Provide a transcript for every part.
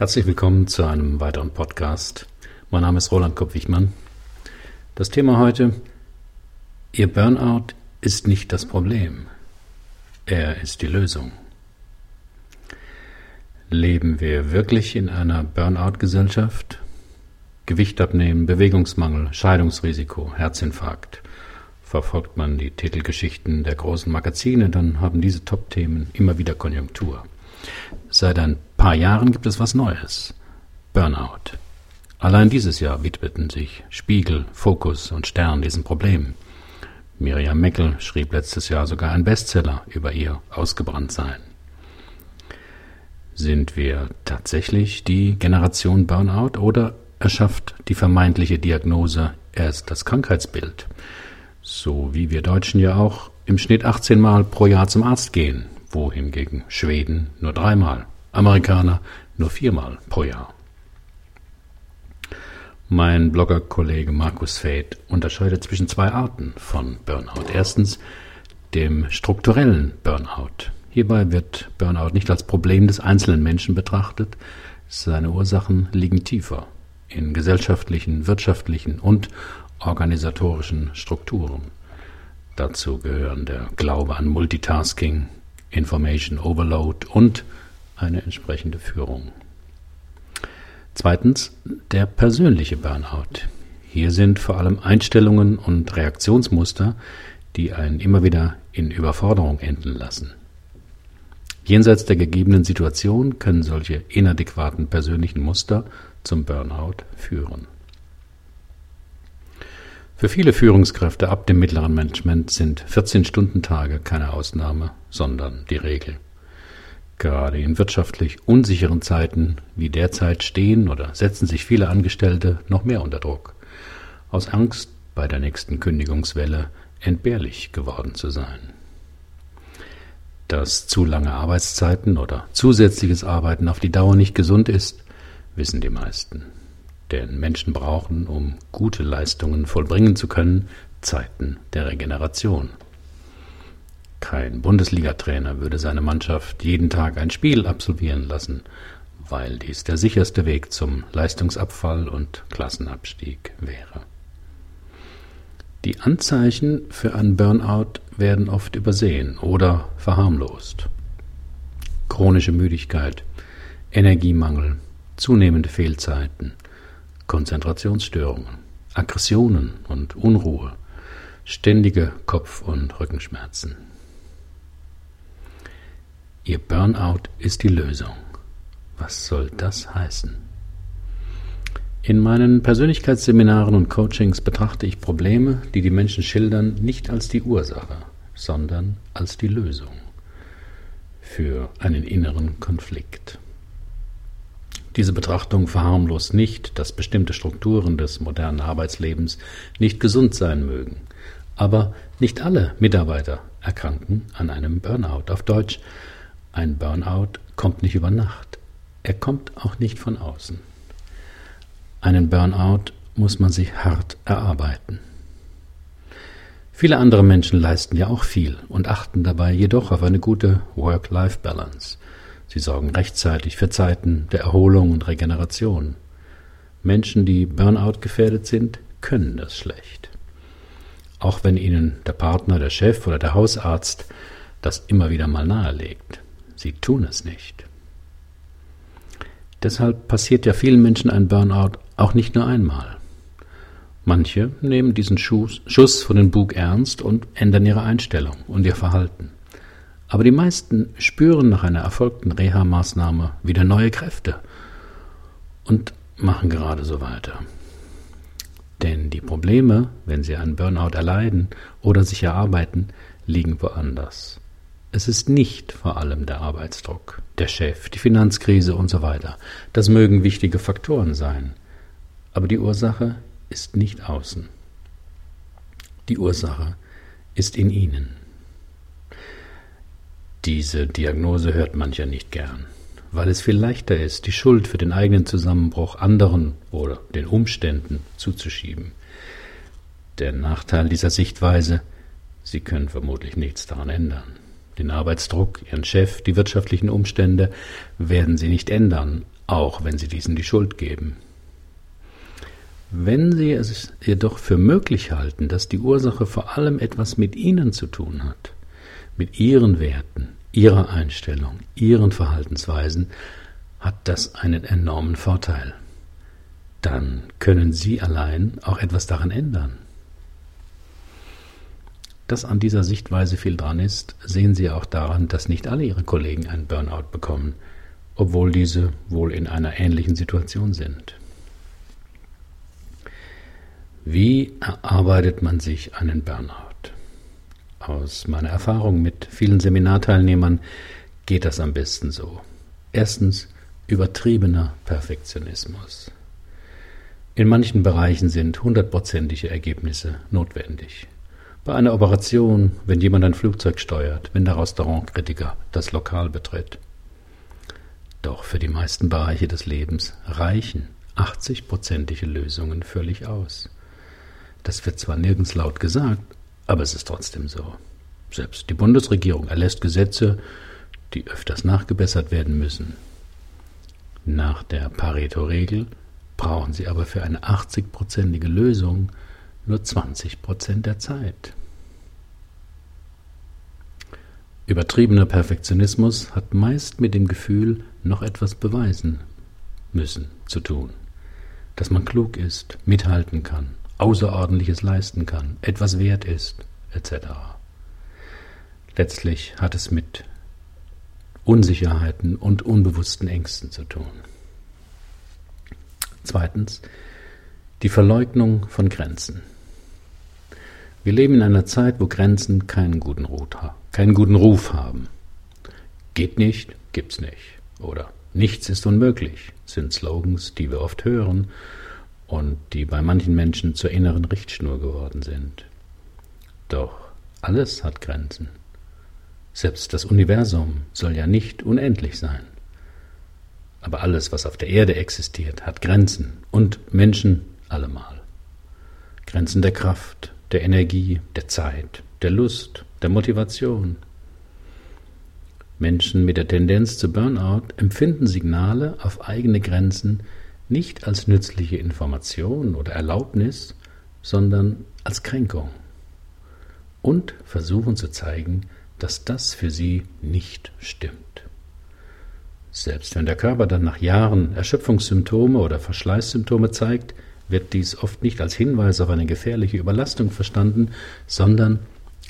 Herzlich willkommen zu einem weiteren Podcast. Mein Name ist Roland Kopp-Wichmann. Das Thema heute: Ihr Burnout ist nicht das Problem. Er ist die Lösung. Leben wir wirklich in einer Burnout-Gesellschaft? Gewicht abnehmen, Bewegungsmangel, Scheidungsrisiko, Herzinfarkt. Verfolgt man die Titelgeschichten der großen Magazine, dann haben diese Top-Themen immer wieder Konjunktur. Seit ein paar Jahren gibt es was Neues. Burnout. Allein dieses Jahr widmeten sich Spiegel, Fokus und Stern diesem Problem. Miriam Meckel schrieb letztes Jahr sogar einen Bestseller über ihr Ausgebranntsein. Sind wir tatsächlich die Generation Burnout oder erschafft die vermeintliche Diagnose erst das Krankheitsbild? So wie wir Deutschen ja auch im Schnitt 18 Mal pro Jahr zum Arzt gehen, wohingegen Schweden nur dreimal, Amerikaner nur viermal pro Jahr. Mein Bloggerkollege Markus Feld unterscheidet zwischen zwei Arten von Burnout. Erstens dem strukturellen Burnout. Hierbei wird Burnout nicht als Problem des einzelnen Menschen betrachtet, seine Ursachen liegen tiefer in gesellschaftlichen, wirtschaftlichen und organisatorischen Strukturen. Dazu gehören der Glaube an Multitasking, Information Overload und eine entsprechende Führung. Zweitens der persönliche Burnout. Hier sind vor allem Einstellungen und Reaktionsmuster, die einen immer wieder in Überforderung enden lassen. Jenseits der gegebenen Situation können solche inadäquaten persönlichen Muster zum Burnout führen. Für viele Führungskräfte ab dem mittleren Management sind 14-Stunden-Tage keine Ausnahme, sondern die Regel. Gerade in wirtschaftlich unsicheren Zeiten wie derzeit stehen oder setzen sich viele Angestellte noch mehr unter Druck, aus Angst, bei der nächsten Kündigungswelle entbehrlich geworden zu sein. Dass zu lange Arbeitszeiten oder zusätzliches Arbeiten auf die Dauer nicht gesund ist, wissen die meisten. Denn Menschen brauchen, um gute Leistungen vollbringen zu können, Zeiten der Regeneration. Kein Bundesliga-Trainer würde seine Mannschaft jeden Tag ein Spiel absolvieren lassen, weil dies der sicherste Weg zum Leistungsabfall und Klassenabstieg wäre. Die Anzeichen für einen Burnout werden oft übersehen oder verharmlost. Chronische Müdigkeit, Energiemangel, zunehmende Fehlzeiten, Konzentrationsstörungen, Aggressionen und Unruhe, ständige Kopf- und Rückenschmerzen. Ihr Burnout ist die Lösung. Was soll das heißen? In meinen Persönlichkeitsseminaren und Coachings betrachte ich Probleme, die die Menschen schildern, nicht als die Ursache, sondern als die Lösung für einen inneren Konflikt. Diese Betrachtung verharmlost nicht, dass bestimmte Strukturen des modernen Arbeitslebens nicht gesund sein mögen. Aber nicht alle Mitarbeiter erkranken an einem Burnout. Auf Deutsch, ein Burnout kommt nicht über Nacht. Er kommt auch nicht von außen. Einen Burnout muss man sich hart erarbeiten. Viele andere Menschen leisten ja auch viel und achten dabei jedoch auf eine gute Work-Life-Balance. Sie sorgen rechtzeitig für Zeiten der Erholung und Regeneration. Menschen, die Burnout gefährdet sind, können das schlecht. Auch wenn ihnen der Partner, der Chef oder der Hausarzt das immer wieder mal nahelegt. Sie tun es nicht. Deshalb passiert ja vielen Menschen ein Burnout auch nicht nur einmal. Manche nehmen diesen Schuss, Schuss von den Bug ernst und ändern ihre Einstellung und ihr Verhalten. Aber die meisten spüren nach einer erfolgten Reha-Maßnahme wieder neue Kräfte und machen gerade so weiter. Denn die Probleme, wenn sie einen Burnout erleiden oder sich erarbeiten, liegen woanders. Es ist nicht vor allem der Arbeitsdruck, der Chef, die Finanzkrise und so weiter. Das mögen wichtige Faktoren sein. Aber die Ursache ist nicht außen. Die Ursache ist in Ihnen. Diese Diagnose hört mancher nicht gern, weil es viel leichter ist, die Schuld für den eigenen Zusammenbruch anderen oder den Umständen zuzuschieben. Der Nachteil dieser Sichtweise, Sie können vermutlich nichts daran ändern. Den Arbeitsdruck, Ihren Chef, die wirtschaftlichen Umstände werden Sie nicht ändern, auch wenn Sie diesen die Schuld geben. Wenn Sie es jedoch für möglich halten, dass die Ursache vor allem etwas mit Ihnen zu tun hat, mit Ihren Werten, Ihrer Einstellung, Ihren Verhaltensweisen, hat das einen enormen Vorteil. Dann können Sie allein auch etwas daran ändern. Dass an dieser Sichtweise viel dran ist, sehen Sie auch daran, dass nicht alle Ihre Kollegen einen Burnout bekommen, obwohl diese wohl in einer ähnlichen Situation sind. Wie erarbeitet man sich einen Burnout? Aus meiner Erfahrung mit vielen Seminarteilnehmern geht das am besten so. Erstens übertriebener Perfektionismus. In manchen Bereichen sind hundertprozentige Ergebnisse notwendig. Bei einer Operation, wenn jemand ein Flugzeug steuert, wenn der Restaurantkritiker das Lokal betritt. Doch für die meisten Bereiche des Lebens reichen 80-prozentige Lösungen völlig aus. Das wird zwar nirgends laut gesagt, aber es ist trotzdem so. Selbst die Bundesregierung erlässt Gesetze, die öfters nachgebessert werden müssen. Nach der Pareto-Regel brauchen sie aber für eine 80-prozentige Lösung nur 20 Prozent der Zeit. Übertriebener Perfektionismus hat meist mit dem Gefühl, noch etwas beweisen müssen zu tun, dass man klug ist, mithalten kann, Außerordentliches leisten kann, etwas wert ist, etc. Letztlich hat es mit Unsicherheiten und unbewussten Ängsten zu tun. Zweitens, die Verleugnung von Grenzen. Wir leben in einer Zeit, wo Grenzen keinen guten, keinen guten Ruf haben. Geht nicht, gibt's nicht. Oder nichts ist unmöglich, sind Slogans, die wir oft hören und die bei manchen Menschen zur inneren Richtschnur geworden sind. Doch alles hat Grenzen. Selbst das Universum soll ja nicht unendlich sein. Aber alles, was auf der Erde existiert, hat Grenzen und Menschen allemal. Grenzen der Kraft, der Energie, der Zeit, der Lust, der Motivation. Menschen mit der Tendenz zu Burnout empfinden Signale auf eigene Grenzen nicht als nützliche Information oder Erlaubnis, sondern als Kränkung und versuchen zu zeigen, dass das für sie nicht stimmt. Selbst wenn der Körper dann nach Jahren Erschöpfungssymptome oder Verschleißsymptome zeigt, wird dies oft nicht als Hinweis auf eine gefährliche Überlastung verstanden, sondern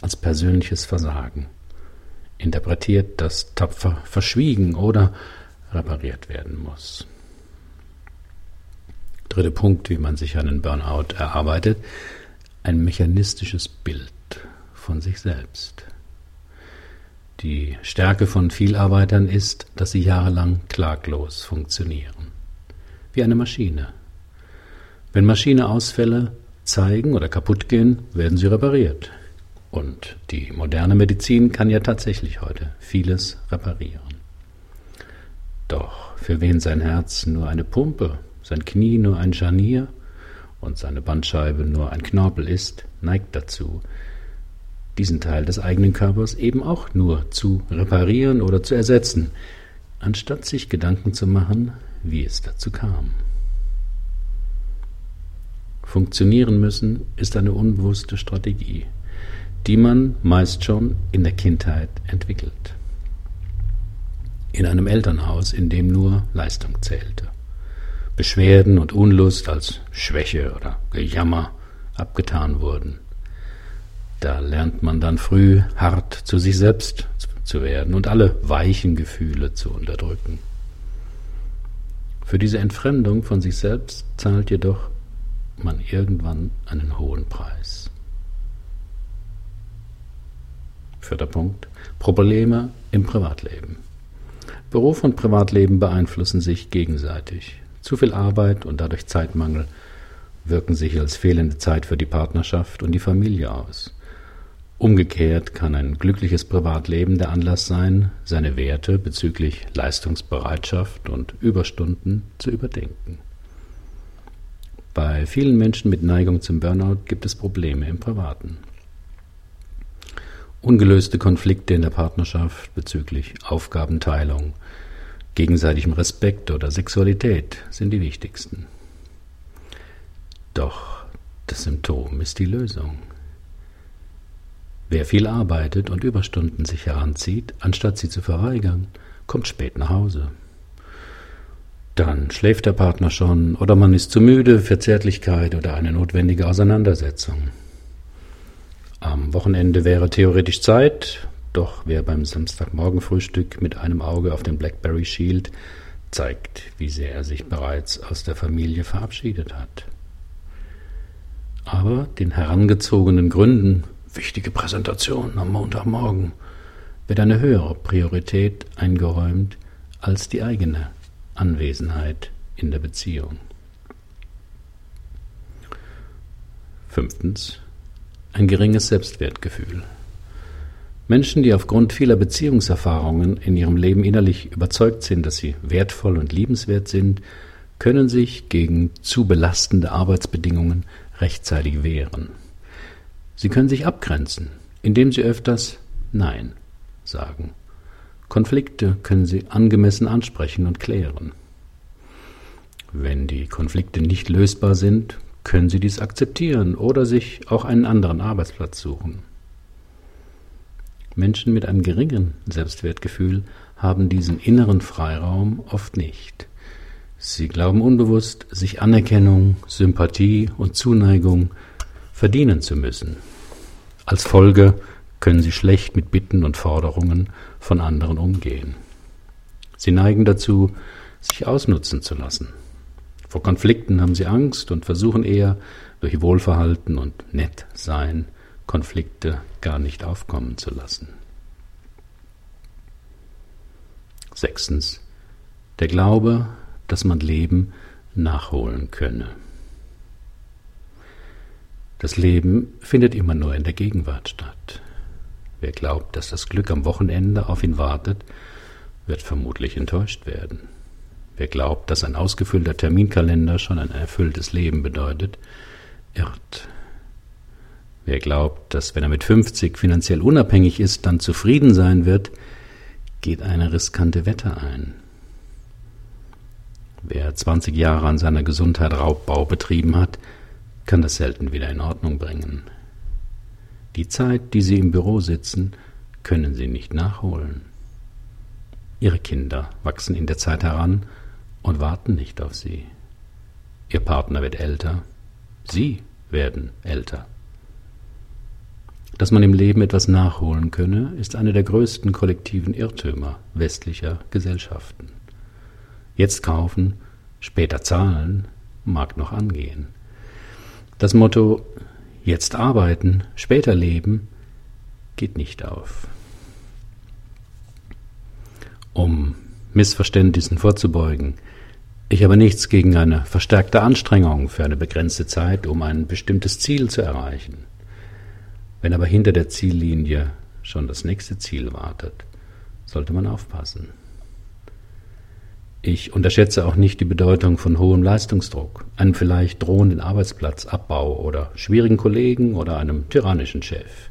als persönliches Versagen. Interpretiert, das tapfer verschwiegen oder repariert werden muss. Dritter Punkt, wie man sich einen Burnout erarbeitet, ein mechanistisches Bild von sich selbst. Die Stärke von Vielarbeitern ist, dass sie jahrelang klaglos funktionieren. Wie eine Maschine. Wenn Maschineausfälle zeigen oder kaputt gehen, werden sie repariert. Und die moderne Medizin kann ja tatsächlich heute vieles reparieren. Doch für wen sein Herz nur eine Pumpe, sein Knie nur ein Scharnier und seine Bandscheibe nur ein Knorpel ist, neigt dazu, diesen Teil des eigenen Körpers eben auch nur zu reparieren oder zu ersetzen, anstatt sich Gedanken zu machen, wie es dazu kam. Funktionieren müssen ist eine unbewusste Strategie, die man meist schon in der Kindheit entwickelt. In einem Elternhaus, in dem nur Leistung zählte. Beschwerden und Unlust als Schwäche oder Gejammer abgetan wurden. Da lernt man dann früh hart zu sich selbst zu werden und alle weichen Gefühle zu unterdrücken. Für diese Entfremdung von sich selbst zahlt jedoch man irgendwann einen hohen Preis. Vierter Punkt. Probleme im Privatleben. Beruf und Privatleben beeinflussen sich gegenseitig. Zu viel Arbeit und dadurch Zeitmangel wirken sich als fehlende Zeit für die Partnerschaft und die Familie aus. Umgekehrt kann ein glückliches Privatleben der Anlass sein, seine Werte bezüglich Leistungsbereitschaft und Überstunden zu überdenken. Bei vielen Menschen mit Neigung zum Burnout gibt es Probleme im Privaten. Ungelöste Konflikte in der Partnerschaft bezüglich Aufgabenteilung, gegenseitigem Respekt oder Sexualität sind die wichtigsten. Doch das Symptom ist die Lösung. Wer viel arbeitet und Überstunden sich heranzieht, anstatt sie zu verweigern, kommt spät nach Hause. Dann schläft der Partner schon oder man ist zu müde für Zärtlichkeit oder eine notwendige Auseinandersetzung. Am Wochenende wäre theoretisch Zeit, doch wer beim Samstagmorgenfrühstück mit einem Auge auf den Blackberry schielt, zeigt, wie sehr er sich bereits aus der Familie verabschiedet hat. Aber den herangezogenen Gründen, wichtige Präsentation am Montagmorgen, wird eine höhere Priorität eingeräumt als die eigene Anwesenheit in der Beziehung. Fünftens. Ein geringes Selbstwertgefühl. Menschen, die aufgrund vieler Beziehungserfahrungen in ihrem Leben innerlich überzeugt sind, dass sie wertvoll und liebenswert sind, können sich gegen zu belastende Arbeitsbedingungen rechtzeitig wehren. Sie können sich abgrenzen, indem sie öfters Nein sagen. Konflikte können sie angemessen ansprechen und klären. Wenn die Konflikte nicht lösbar sind, können sie dies akzeptieren oder sich auch einen anderen Arbeitsplatz suchen. Menschen mit einem geringen Selbstwertgefühl haben diesen inneren Freiraum oft nicht. Sie glauben unbewusst, sich Anerkennung, Sympathie und Zuneigung verdienen zu müssen. Als Folge können sie schlecht mit Bitten und Forderungen von anderen umgehen. Sie neigen dazu, sich ausnutzen zu lassen. Vor Konflikten haben sie Angst und versuchen eher durch Wohlverhalten und Nettsein Konflikte gar nicht aufkommen zu lassen. Sechstens. Der Glaube, dass man Leben nachholen könne. Das Leben findet immer nur in der Gegenwart statt. Wer glaubt, dass das Glück am Wochenende auf ihn wartet, wird vermutlich enttäuscht werden. Wer glaubt, dass ein ausgefüllter Terminkalender schon ein erfülltes Leben bedeutet, irrt. Wer glaubt, dass wenn er mit 50 finanziell unabhängig ist, dann zufrieden sein wird, geht eine riskante Wette ein. Wer 20 Jahre an seiner Gesundheit Raubbau betrieben hat, kann das selten wieder in Ordnung bringen. Die Zeit, die Sie im Büro sitzen, können Sie nicht nachholen. Ihre Kinder wachsen in der Zeit heran und warten nicht auf Sie. Ihr Partner wird älter, Sie werden älter. Dass man im Leben etwas nachholen könne, ist einer der größten kollektiven Irrtümer westlicher Gesellschaften. Jetzt kaufen, später zahlen mag noch angehen. Das Motto jetzt arbeiten, später leben geht nicht auf. Um Missverständnissen vorzubeugen, ich habe nichts gegen eine verstärkte Anstrengung für eine begrenzte Zeit, um ein bestimmtes Ziel zu erreichen. Wenn aber hinter der Ziellinie schon das nächste Ziel wartet, sollte man aufpassen. Ich unterschätze auch nicht die Bedeutung von hohem Leistungsdruck, einem vielleicht drohenden Arbeitsplatzabbau oder schwierigen Kollegen oder einem tyrannischen Chef.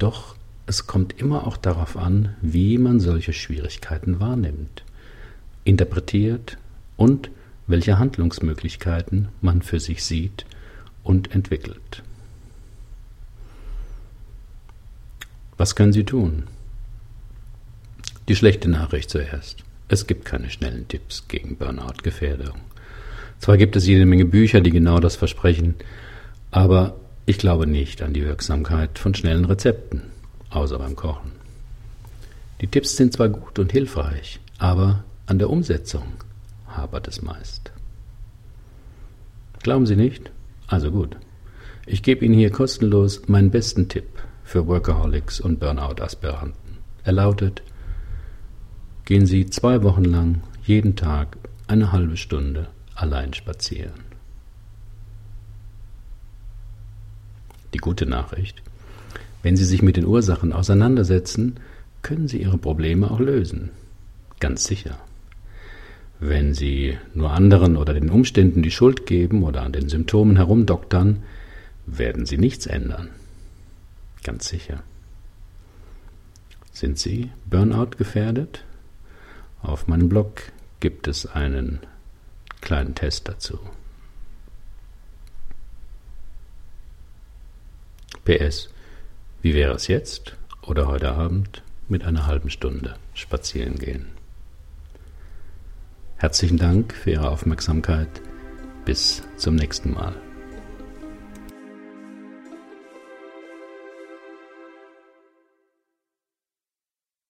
Doch es kommt immer auch darauf an, wie man solche Schwierigkeiten wahrnimmt, interpretiert und welche Handlungsmöglichkeiten man für sich sieht und entwickelt. Was können Sie tun? Die schlechte Nachricht zuerst. Es gibt keine schnellen Tipps gegen Burnout-Gefährdung. Zwar gibt es jede Menge Bücher, die genau das versprechen, aber ich glaube nicht an die Wirksamkeit von schnellen Rezepten, außer beim Kochen. Die Tipps sind zwar gut und hilfreich, aber an der Umsetzung hapert es meist. Glauben Sie nicht? Also gut. Ich gebe Ihnen hier kostenlos meinen besten Tipp für Workaholics und Burnout-Aspiranten. Er lautet, gehen Sie zwei Wochen lang jeden Tag eine halbe Stunde allein spazieren. Die gute Nachricht, wenn Sie sich mit den Ursachen auseinandersetzen, können Sie Ihre Probleme auch lösen. Ganz sicher. Wenn Sie nur anderen oder den Umständen die Schuld geben oder an den Symptomen herumdoktern, werden Sie nichts ändern. Ganz sicher. Sind Sie Burnout gefährdet? Auf meinem Blog gibt es einen kleinen Test dazu. PS, wie wäre es jetzt oder heute Abend mit einer halben Stunde spazieren gehen? Herzlichen Dank für Ihre Aufmerksamkeit. Bis zum nächsten Mal.